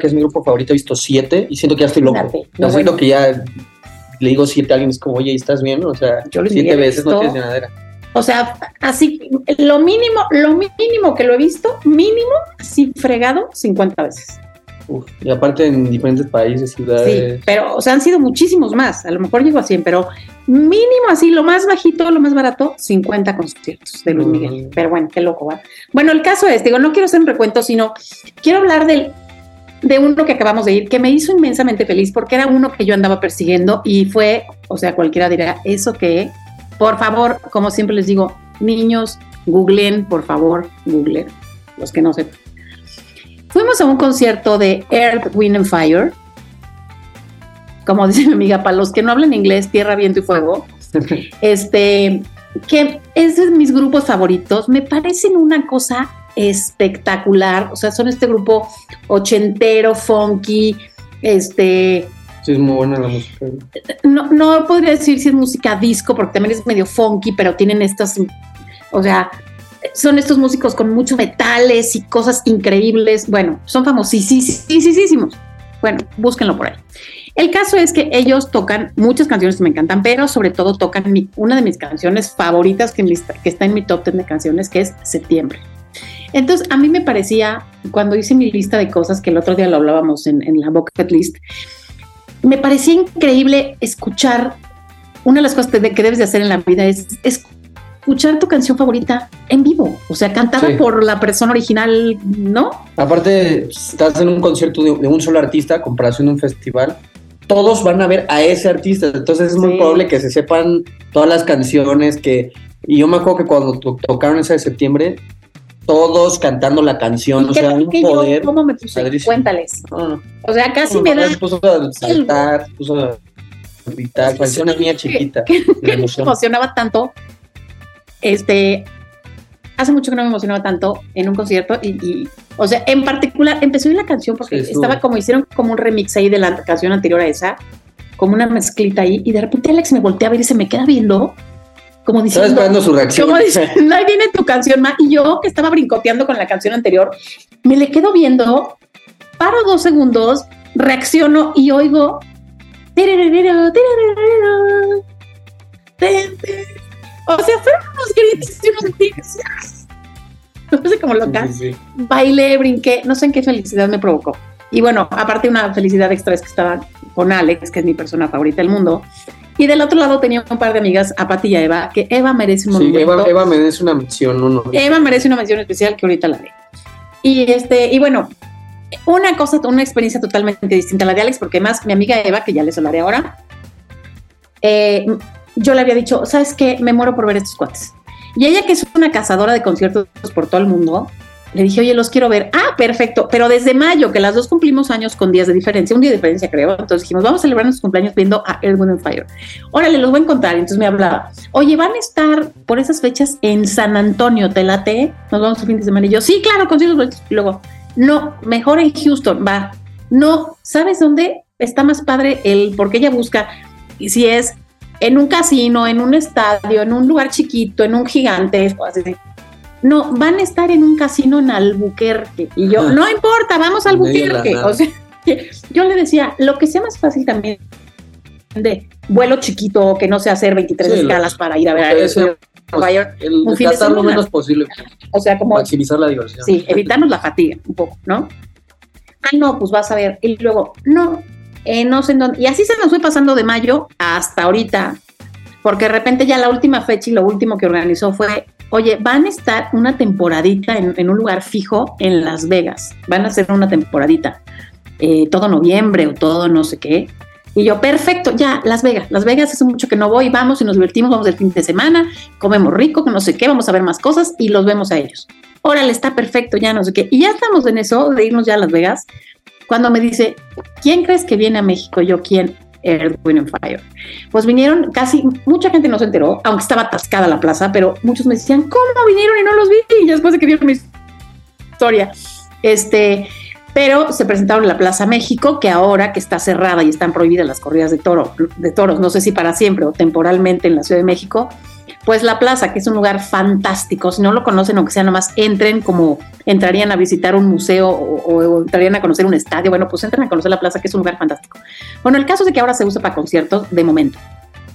que es mi grupo favorito, he visto siete y siento que ya estoy loco. No, siento que ya le digo siete a alguien, es como, oye, ¿estás bien? O sea, Yo siete veces visto, no tienes llenadera. O sea, así, lo mínimo, lo mínimo que lo he visto, mínimo, así fregado, 50 veces. Uf, y aparte en diferentes países, ciudades. Sí, pero, o sea, han sido muchísimos más. A lo mejor llego a 100, pero mínimo así, lo más bajito, lo más barato, 50 conciertos de Luis Miguel. Mm. Pero bueno, qué loco, ¿va? Bueno, el caso es, digo, no quiero hacer un recuento, sino quiero hablar del de uno que acabamos de ir, que me hizo inmensamente feliz porque era uno que yo andaba persiguiendo y fue, o sea, cualquiera dirá, ¿eso qué? Por favor, como siempre les digo, niños, googleen, por favor, googleen, los que no sepan. Fuimos a un concierto de Earth, Wind and Fire, como dice mi amiga, para los que no hablan inglés, tierra, viento y fuego. este, que es de mis grupos favoritos, me parecen una cosa espectacular, o sea, son este grupo ochentero, funky, este... Sí, es muy buena la música. No, no podría decir si es música disco, porque también es medio funky, pero tienen estas, o sea, son estos músicos con muchos metales y cosas increíbles. Bueno, son famosísimos. Bueno, búsquenlo por ahí. El caso es que ellos tocan muchas canciones que me encantan, pero sobre todo tocan una de mis canciones favoritas que, que está en mi top 10 de canciones, que es Septiembre. Entonces, a mí me parecía, cuando hice mi lista de cosas, que el otro día lo hablábamos en, en la bucket list, me parecía increíble escuchar, una de las cosas que debes de hacer en la vida es, escuchar tu canción favorita en vivo, o sea, cantada por la persona original, ¿no? Aparte, estás en un concierto de, un solo artista, comparación de un festival, todos van a ver a ese artista, entonces es muy probable que se sepan todas las canciones que... Y yo me acuerdo que cuando tocaron esa de septiembre, todos cantando la canción, o sea, un poder. ¿Cómo me puse? Cuéntales. O sea, casi me da. Se puso a saltar, se puso a gritar, parecía una niña chiquita. Que, me emocionaba tanto. Este. Hace mucho que no me emocionaba tanto en un concierto y, o sea, en particular, empezó a oír la canción porque estaba como, hicieron como un remix ahí de la canción anterior a esa, como una mezclita ahí, y de repente Alex me voltea a ver y se me queda viendo como diciendo. Estaba esperando su reacción. Como diciendo, ahí viene tu canción, más Y yo, que estaba brincoteando con la canción anterior, me le quedo viendo, paro dos segundos, reacciono y oigo. O sea, fueron unos gritos y unos gritos. No sé cómo loca. Sí, Bailé, brinqué, no sé en qué felicidad me provocó. Y bueno, aparte una felicidad extra es que estaba con Alex, que es mi persona favorita del mundo. Y del otro lado tenía un par de amigas, a Pati y a Eva, que Eva merece un sí, Eva, Eva, merece una mención. Uno. Eva merece una mención especial que ahorita la haré. Y, este, y bueno, una cosa, una experiencia totalmente distinta a la de Alex, porque más mi amiga Eva, que ya les hablaré ahora, eh, yo le había dicho, ¿sabes qué? Me muero por ver estos cuates. Y ella, que es una cazadora de conciertos por todo el mundo, le dije, oye, los quiero ver. Ah, perfecto. Pero desde mayo, que las dos cumplimos años con días de diferencia, un día de diferencia creo. Entonces dijimos, vamos a celebrar nuestros cumpleaños viendo a Earth, Wind Fire. Órale, los voy a encontrar. Entonces me hablaba, oye, van a estar por esas fechas en San Antonio, ¿te late? Nos vamos el fin de semana. Y yo, sí, claro, consigo los Y luego, no, mejor en Houston, va. No, ¿sabes dónde está más padre el, porque ella busca, y si es en un casino, en un estadio, en un lugar chiquito, en un gigante, así, no, van a estar en un casino en Albuquerque. Y yo, no importa, vamos a Albuquerque. O sea, yo le decía, lo que sea más fácil también de vuelo chiquito, que no sea hacer 23 escalas para ir a ver a eso. El, un fin de lo menos posible. O sea, como maximizar la diversión. Sí, evitarnos la fatiga un poco, ¿no? Ah, no, pues vas a ver. Y luego, no, eh, no sé en dónde. Y así se nos fue pasando de mayo hasta ahorita, porque de repente ya la última fecha y lo último que organizó fue oye, van a estar una temporadita en, un lugar fijo en Las Vegas, van a hacer una temporadita, eh, todo noviembre o todo no sé qué. Y yo, perfecto, ya, Las Vegas. Las Vegas hace mucho que no voy, vamos y nos divertimos, vamos el fin de semana, comemos rico, no sé qué, vamos a ver más cosas y los vemos a ellos. Órale, está perfecto, ya no sé qué. Y ya estamos en eso de irnos ya a Las Vegas. Cuando me dice, ¿quién crees que viene a México? Yo, ¿quién? Earth, Wind Fire. Pues vinieron casi, mucha gente no se enteró, aunque estaba atascada la plaza, pero muchos me decían, ¿cómo vinieron y no los vi? Y después de que vieron mi historia. Este, pero se presentaron en la Plaza México, que ahora que está cerrada y están prohibidas las corridas de, toro, de toros, no sé si para siempre o temporalmente en la Ciudad de México, pues la plaza, que es un lugar fantástico, si no lo conocen, aunque sea nomás, entren como entrarían a visitar un museo o, entrarían a conocer un estadio, bueno, pues entren a conocer la plaza, que es un lugar fantástico. Bueno, el caso es de que ahora se usa para conciertos de momento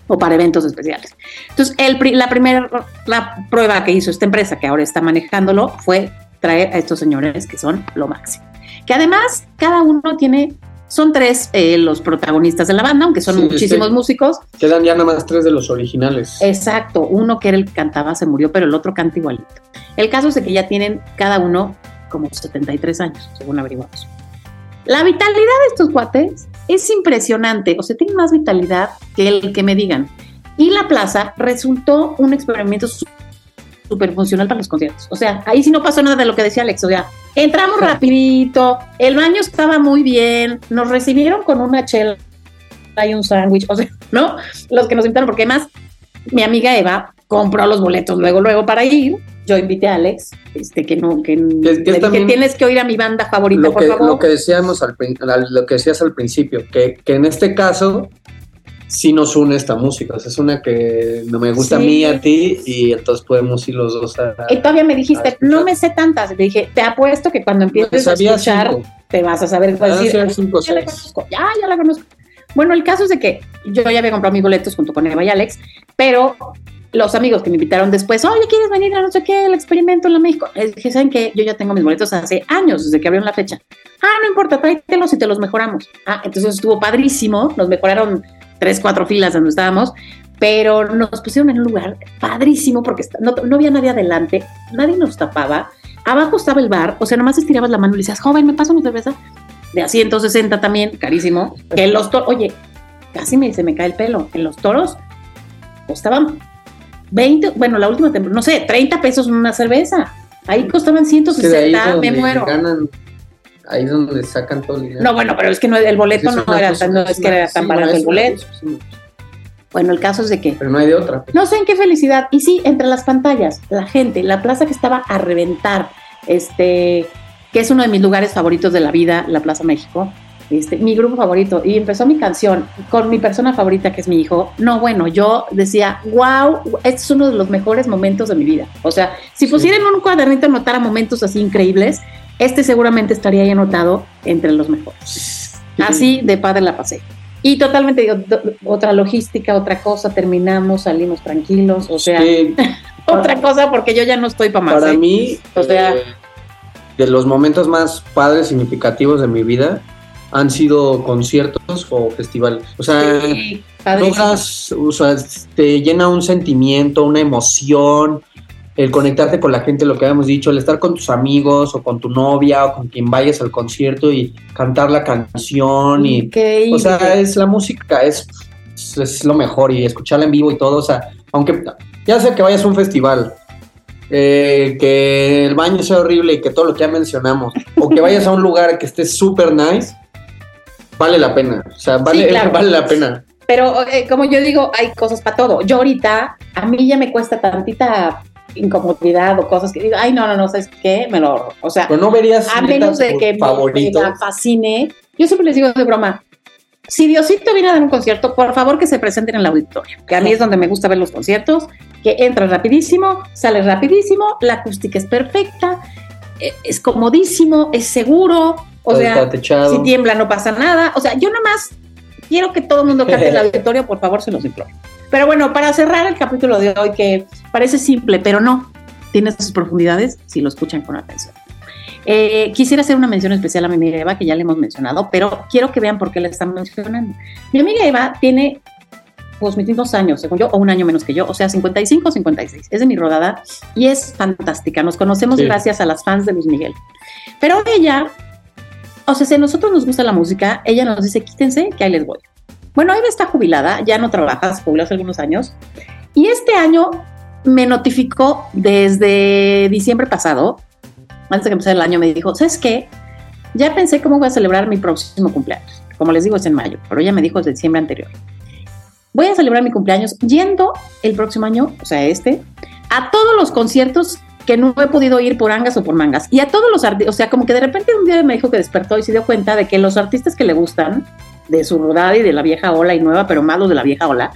o para eventos especiales. Entonces, la primera la prueba que hizo esta empresa, que ahora está manejándolo, fue traer a estos señores que son lo máximo. Que además, cada uno tiene son tres eh, los protagonistas de la banda, aunque son muchísimos músicos. Quedan ya nada más tres de los originales. Exacto, uno que era el que cantaba se murió, pero el otro canta igualito. El caso es que ya tienen cada uno como 73 años, según averiguamos. La vitalidad de estos cuates es impresionante, o sea, tienen más vitalidad que el que me digan. Y la plaza resultó un experimento súper funcional para los conciertos. O sea, ahí sí no pasó nada de lo que decía Alex. O sea, entramos rapidito, el baño estaba muy bien, nos recibieron con una chela y un sándwich, o sea, ¿no? Los que nos invitaron, porque además mi amiga Eva compró los boletos luego, luego para ir. Yo invité a Alex, este, que no, que, le dije, tienes que oír a mi banda favorita, por favor. Lo que decíamos al, lo que decías al principio, que, que en este caso sí nos une esta música. O sea, es una que no me gusta a mí, a ti, y entonces podemos ir los dos a. Y todavía me dijiste, no me sé tantas. Te dije, te apuesto que cuando empieces a escuchar, te vas a saber. Vas decir, ya, la conozco, ya, ya la conozco. Bueno, el caso es de que yo ya había comprado mis boletos junto con Eva y Alex, pero los amigos que me invitaron después, oye, ¿quieres venir a no sé qué, el experimento en la México? Les dije, ¿saben qué? Yo ya tengo mis boletos hace años, desde que abrieron la fecha. Ah, no importa, tráetelos y te los mejoramos. Ah, entonces estuvo padrísimo, nos mejoraron tres, cuatro filas donde estábamos, pero nos pusieron en un lugar padrísimo porque no, no había nadie adelante, nadie nos tapaba. Abajo estaba el bar, o sea, nomás estirabas la mano y le decías, joven, ¿me paso una cerveza? De a 160 también, carísimo. Que los toros, oye, casi me, se me cae el pelo. En los toros costaban 20, bueno, la última temporada, no sé, 30 pesos una cerveza. Ahí costaban 160, me muero. Ahí es donde sacan todo el dinero. No, bueno, pero es que no, el boleto no era tan, no es que era tan barato el boleto. Bueno, el caso es de que. Pero no hay de otra. No sé en qué felicidad. Y sí, entre las pantallas, la gente, la plaza que estaba a reventar, este, que es uno de mis lugares favoritos de la vida, la Plaza México. Este, mi grupo favorito, y empezó mi canción con mi persona favorita, que es mi hijo. No, bueno, yo decía, wow, este es uno de los mejores momentos de mi vida. O sea, si pusieran un cuadernito anotara momentos así increíbles, este seguramente estaría ahí anotado entre los mejores. Así de padre la pasé. Y totalmente digo, otra logística, otra cosa, terminamos, salimos tranquilos, o sea, otra cosa porque yo ya no estoy para más. Para ¿eh? mí, o sea, eh, de los momentos más padres, significativos de mi vida, han sido conciertos o festivales. O sea, o sea, te llena un sentimiento, una emoción, el conectarte con la gente, lo que habíamos dicho, el estar con tus amigos o con tu novia o con quien vayas al concierto y cantar la canción y o sea, es la música, es, es lo mejor y escucharla en vivo y todo, o sea, aunque ya sea que vayas a un festival, eh, que el baño sea horrible y que todo lo que ya mencionamos, o que vayas a un lugar que esté súper nice, vale la pena. O sea, vale, vale la pena. Pero eh, como yo digo, hay cosas para todo. Yo ahorita, a mí ya me cuesta tantita incomodidad o cosas que digo, ay, no, no, no, ¿sabes qué? Me lo, o sea, Pero no verías a menos de que me, fascine. Yo siempre les digo de broma, si Diosito viene a dar un concierto, por favor que se presenten en el auditorio, que a mí es donde me gusta ver los conciertos, que entra rapidísimo, sale rapidísimo, la acústica es perfecta, e, es comodísimo, es seguro, o sea, si tiembla no pasa nada, o sea, yo nomás quiero que todo el mundo cante en el auditorio, por favor, se los imploro. Pero bueno, para cerrar el capítulo de hoy, que parece simple, pero no, tiene sus profundidades si lo escuchan con atención. Eh, quisiera hacer una mención especial a mi amiga Eva, que ya le hemos mencionado, pero quiero que vean por qué la están mencionando. Mi amiga Eva tiene pues mis mismos años, según yo, o un año menos que yo, o sea, 55 o 56. Es de mi rodada y es fantástica. Nos conocemos gracias a las fans de Luis Miguel. Pero ella, o sea, si a nosotros nos gusta la música, ella nos dice, quítense, que ahí les voy. Bueno, Eva está jubilada, ya no trabaja, se jubiló hace algunos años. Y este año me notificó desde diciembre pasado, antes de que empezara el año, me dijo, ¿sabes qué? Ya pensé cómo voy a celebrar mi próximo cumpleaños. Como les digo, es en mayo, pero ella me dijo desde diciembre anterior voy a celebrar mi cumpleaños yendo el próximo año, o sea, este, a todos los conciertos que no he podido ir por angas o por mangas. Y a todos los artistas, o sea, como que de repente un día me dijo que despertó y se dio cuenta de que los artistas que le gustan, de su rodada y de la vieja ola y nueva, pero malos de la vieja ola,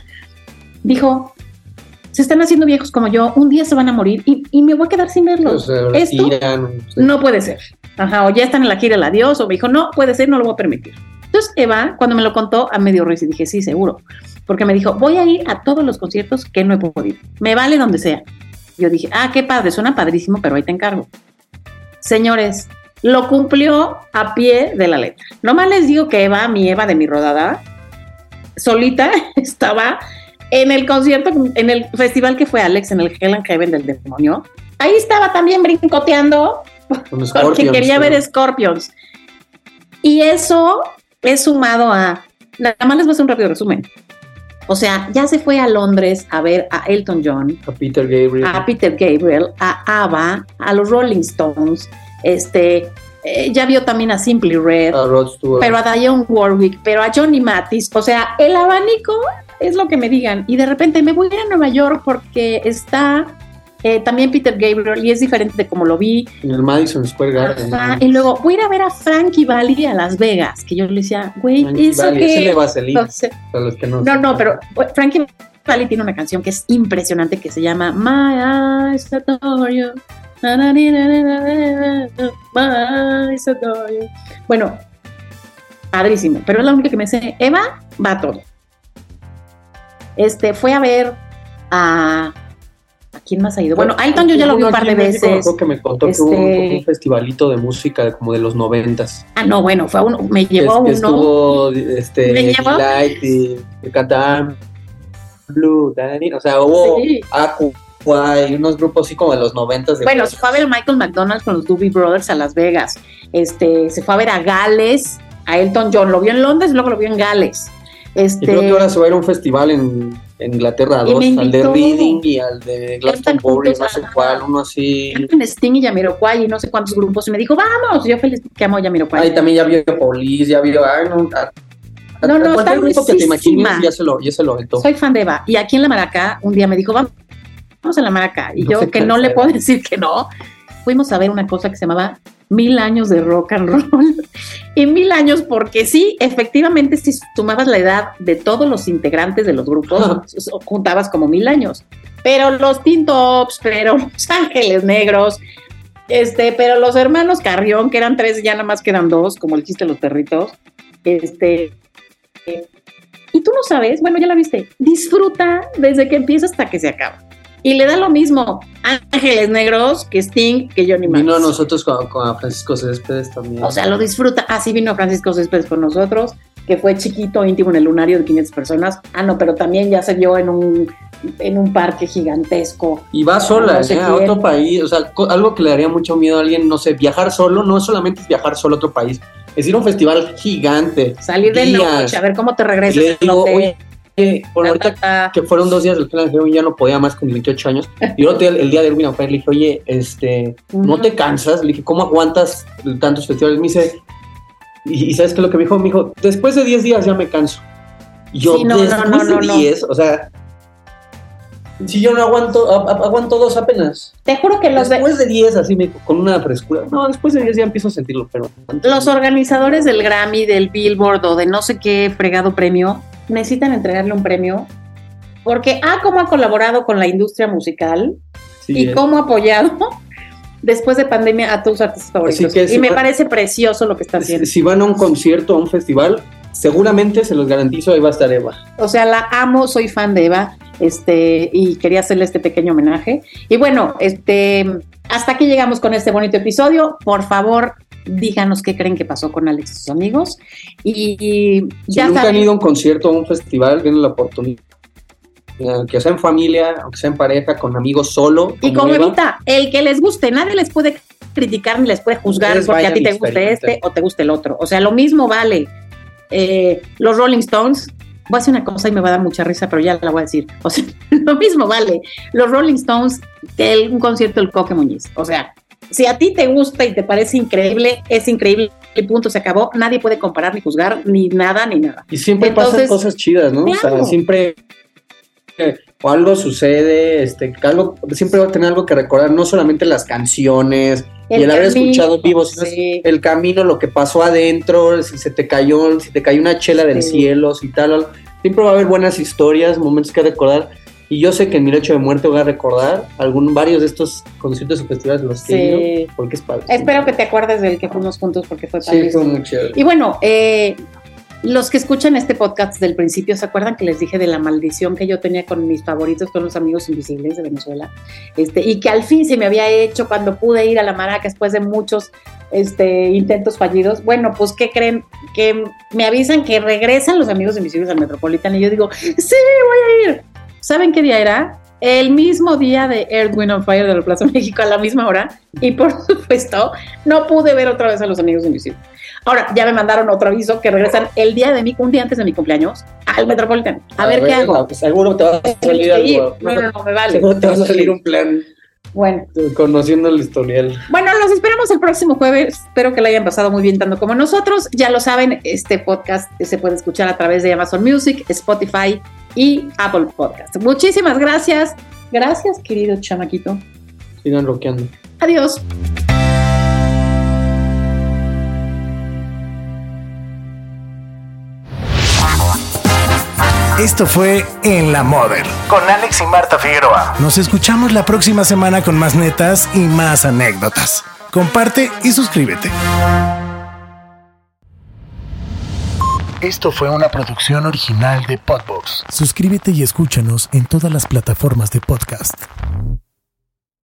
dijo, se están haciendo viejos como yo, un día se van a morir y, me voy a quedar sin verlos. Esto no puede ser. Ajá, o ya están en la gira el adiós, o me dijo, no, puede ser, no lo voy a permitir. Entonces Eva, cuando me lo contó, a medio risa y dije, sí, seguro porque me dijo, voy a ir a todos los conciertos que no he podido. Me vale donde sea. Yo dije, ah, qué padre, suena padrísimo, pero ahí te encargo. Señores, lo cumplió a pie de la letra. Nomás les digo que Eva, mi Eva de mi rodada, solita estaba en el concierto, en el festival que fue Alex, en el Hell and Heaven del demonio. Ahí estaba también brincoteando porque quería ver Scorpions. Y eso es sumado a, nada más les voy a hacer un rápido resumen. O sea, ya se fue a Londres a ver a Elton John, a Peter Gabriel, a Peter Gabriel, a ABBA, a los Rolling Stones, este, eh, ya vio también a Simply Red, a Rod Stewart. pero a Dionne Warwick, pero a Johnny Mathis, o sea, el abanico es lo que me digan. Y de repente me voy a ir a Nueva York porque está eh, también Peter Gabriel y es diferente de como lo vi. En el Madison Square Garden. Ajá, y luego voy a ir a ver a Frankie Valli a Las Vegas, que yo le decía, güey, eso que... ese No, sé. para los que no no, pero Frankie Valli tiene una canción que es impresionante que se llama My Eyes Adore You. Bueno, padrísimo, pero es la única que me dice, Eva, todo. Este, fue a ver a... ¿A quién más ha ido? Bueno, a Elton yo ya lo vi un par de veces. que me contó que hubo un, Este- un festivalito de música de, como de los noventas. Ah, no, bueno, fue a uno, me llevó uno. estuvo este, Me llevó- Light y, y Blue, Danny, o sea, hubo Sí. Aqua y unos grupos así como de los noventas. de Bueno, se fue a ver Michael McDonald con los Doobie Brothers a Las Vegas. Este, se fue a ver a Gales, a Elton John. Lo vio en Londres y luego lo vio en Gales. Este, Y creo que ahora se va a ir a un festival en, en Inglaterra, Y dos, me al de. Reading y al de Glastonbury, no sé cuál, uno así. cantan Sting y Yamiroquai y no sé cuántos grupos. Y me dijo, vamos. Yo feliz que amo Yamiroquai. Ahí también ya vio Police, ya vio. Ay, no, a, No, no, está grupo que te imagines ya se lo, ya se lo. Soy fan de Eva. Y aquí en La Maraca, un día me dijo, vamos a La Maraca. Y No yo, que no le puedo decir que no, fuimos a ver una cosa que se llamaba Mil años de rock and roll. y mil años, porque sí, efectivamente, si sumabas la edad de todos los integrantes de los grupos, juntabas como mil años. Pero los Teen Tops, pero los Ángeles Negros, este, pero los hermanos Carrión, que eran tres, ya nada más quedan dos, como el chiste de los perritos. Este. eh, y tú no sabes, bueno, ya la viste, disfruta desde que empieza hasta que se acaba. Y le da lo mismo Ángeles Negros que Sting, que Johnny Marks. Vino a nosotros con, con Francisco Céspedes también. O sea, lo disfruta. Así vino Francisco Céspedes con nosotros, que fue chiquito, íntimo en el lunario de 500 personas. Ah, no, pero también ya se vio en un, en un parque gigantesco. y va sola, no sé ¿eh? a otro país. O sea, algo que le daría mucho miedo a alguien, no sé, viajar solo, no solamente es viajar solo a otro país, es ir a un festival gigante. Salir de noche, a ver cómo te regresas. le digo, oye, por ahorita Ta, ta, que fueron dos días del plan de ya no podía más con 28 años. Y otro día, el, día de Erwin Afer, le dije, oye, este, ¿no te cansas? Le dije, ¿cómo aguantas tantos festivales? Me dice, y, ¿sabes qué es lo que me dijo? Me dijo, después de 10 días ya me canso. Y yo, Sí, no, después no, no, de no. 10, o sea, si yo no aguanto, aguanto dos apenas. Te juro que los, de- Después de 10, así me, con una frescura. No, después de 10 ya empiezo a sentirlo, pero... los organizadores del Grammy, del Billboard o de no sé qué fregado premio necesitan entregarle un premio porque A, cómo ha colaborado con la industria musical Sí, y eh. cómo ha apoyado después de pandemia a tus artistas favoritos. si y me va- parece precioso lo que está haciendo. si van a un concierto, a un festival, seguramente se los garantizo, ahí va a estar Eva. O sea, la amo, soy fan de Eva, este, y quería hacerle este pequeño homenaje. Y bueno, este, hasta aquí llegamos con este bonito episodio. Por favor, díganos qué creen que pasó con Alex y sus amigos. Y, y Si ya nunca saben, han ido a un concierto o a un festival, tienen la oportunidad. Que sea en familia, aunque sea en pareja, con amigos solo. y Eva. Evita, el que les guste, nadie les puede criticar ni les puede juzgar Ustedes porque a ti te guste este o te guste el otro. O sea, lo mismo vale. Eh, los Rolling Stones, voy a decir una cosa y me va a dar mucha risa, pero ya la voy a decir. O sea, lo mismo vale. Los Rolling Stones que el- un concierto del Coque Muñiz. O sea, si a ti te gusta y te parece increíble, es increíble. Y punto, se acabó. Nadie puede comparar, ni juzgar, ni nada, ni nada. Y siempre Entonces, pasan cosas chidas, ¿no? O sea, siempre. o algo sucede, este, algo, siempre va a tener algo que recordar, no solamente las canciones y el haber escuchado vivo, sino sí. el camino, lo que pasó adentro, si se te cayó, si te cayó una chela del cielo, si tal, siempre va a haber buenas historias, momentos que recordar. Y yo sé que en mi lecho de muerte voy a recordar algún, varios de estos conciertos y festivales los que Sí. porque es padre. Espero que te acuerdes del que fuimos juntos porque fue Sí, padrísimo. fue muy chévere. Y bueno, eh, los que escuchan este podcast del principio, ¿se acuerdan que les dije de la maldición que yo tenía con mis favoritos, con los amigos invisibles de Venezuela? Este, y que al fin se me había hecho cuando pude ir a la Maraca después de muchos este, intentos fallidos. Bueno, pues, ¿qué creen? Que me avisan que regresan los amigos invisibles al Metropolitan y yo digo, sí, voy a ir. ¿Saben qué día era? El mismo día de Earth, Wind and Fire de la Plaza México a la misma hora. Y por supuesto, no pude ver otra vez a los amigos invisibles. Ahora, ya me mandaron otro aviso que regresan el día de mi, un día antes de mi cumpleaños al Metropolitan. A, ver, qué hago. Seguro te va a salir algo. no, no, no, me vale. Seguro te va a salir un plan. Bueno. Conociendo el historial. Bueno, los esperamos el próximo jueves. Espero que la hayan pasado muy bien tanto como nosotros. Ya lo saben, este podcast se puede escuchar a través de Amazon Music, Spotify y Apple Podcast. Muchísimas gracias. Gracias, querido chamaquito. Sigan roqueando. Adiós. Esto fue En la Mother con Alex y Marta Figueroa. Nos escuchamos la próxima semana con más netas y más anécdotas. Comparte y suscríbete. Esto fue una producción original de Podbox. Suscríbete y escúchanos en todas las plataformas de podcast.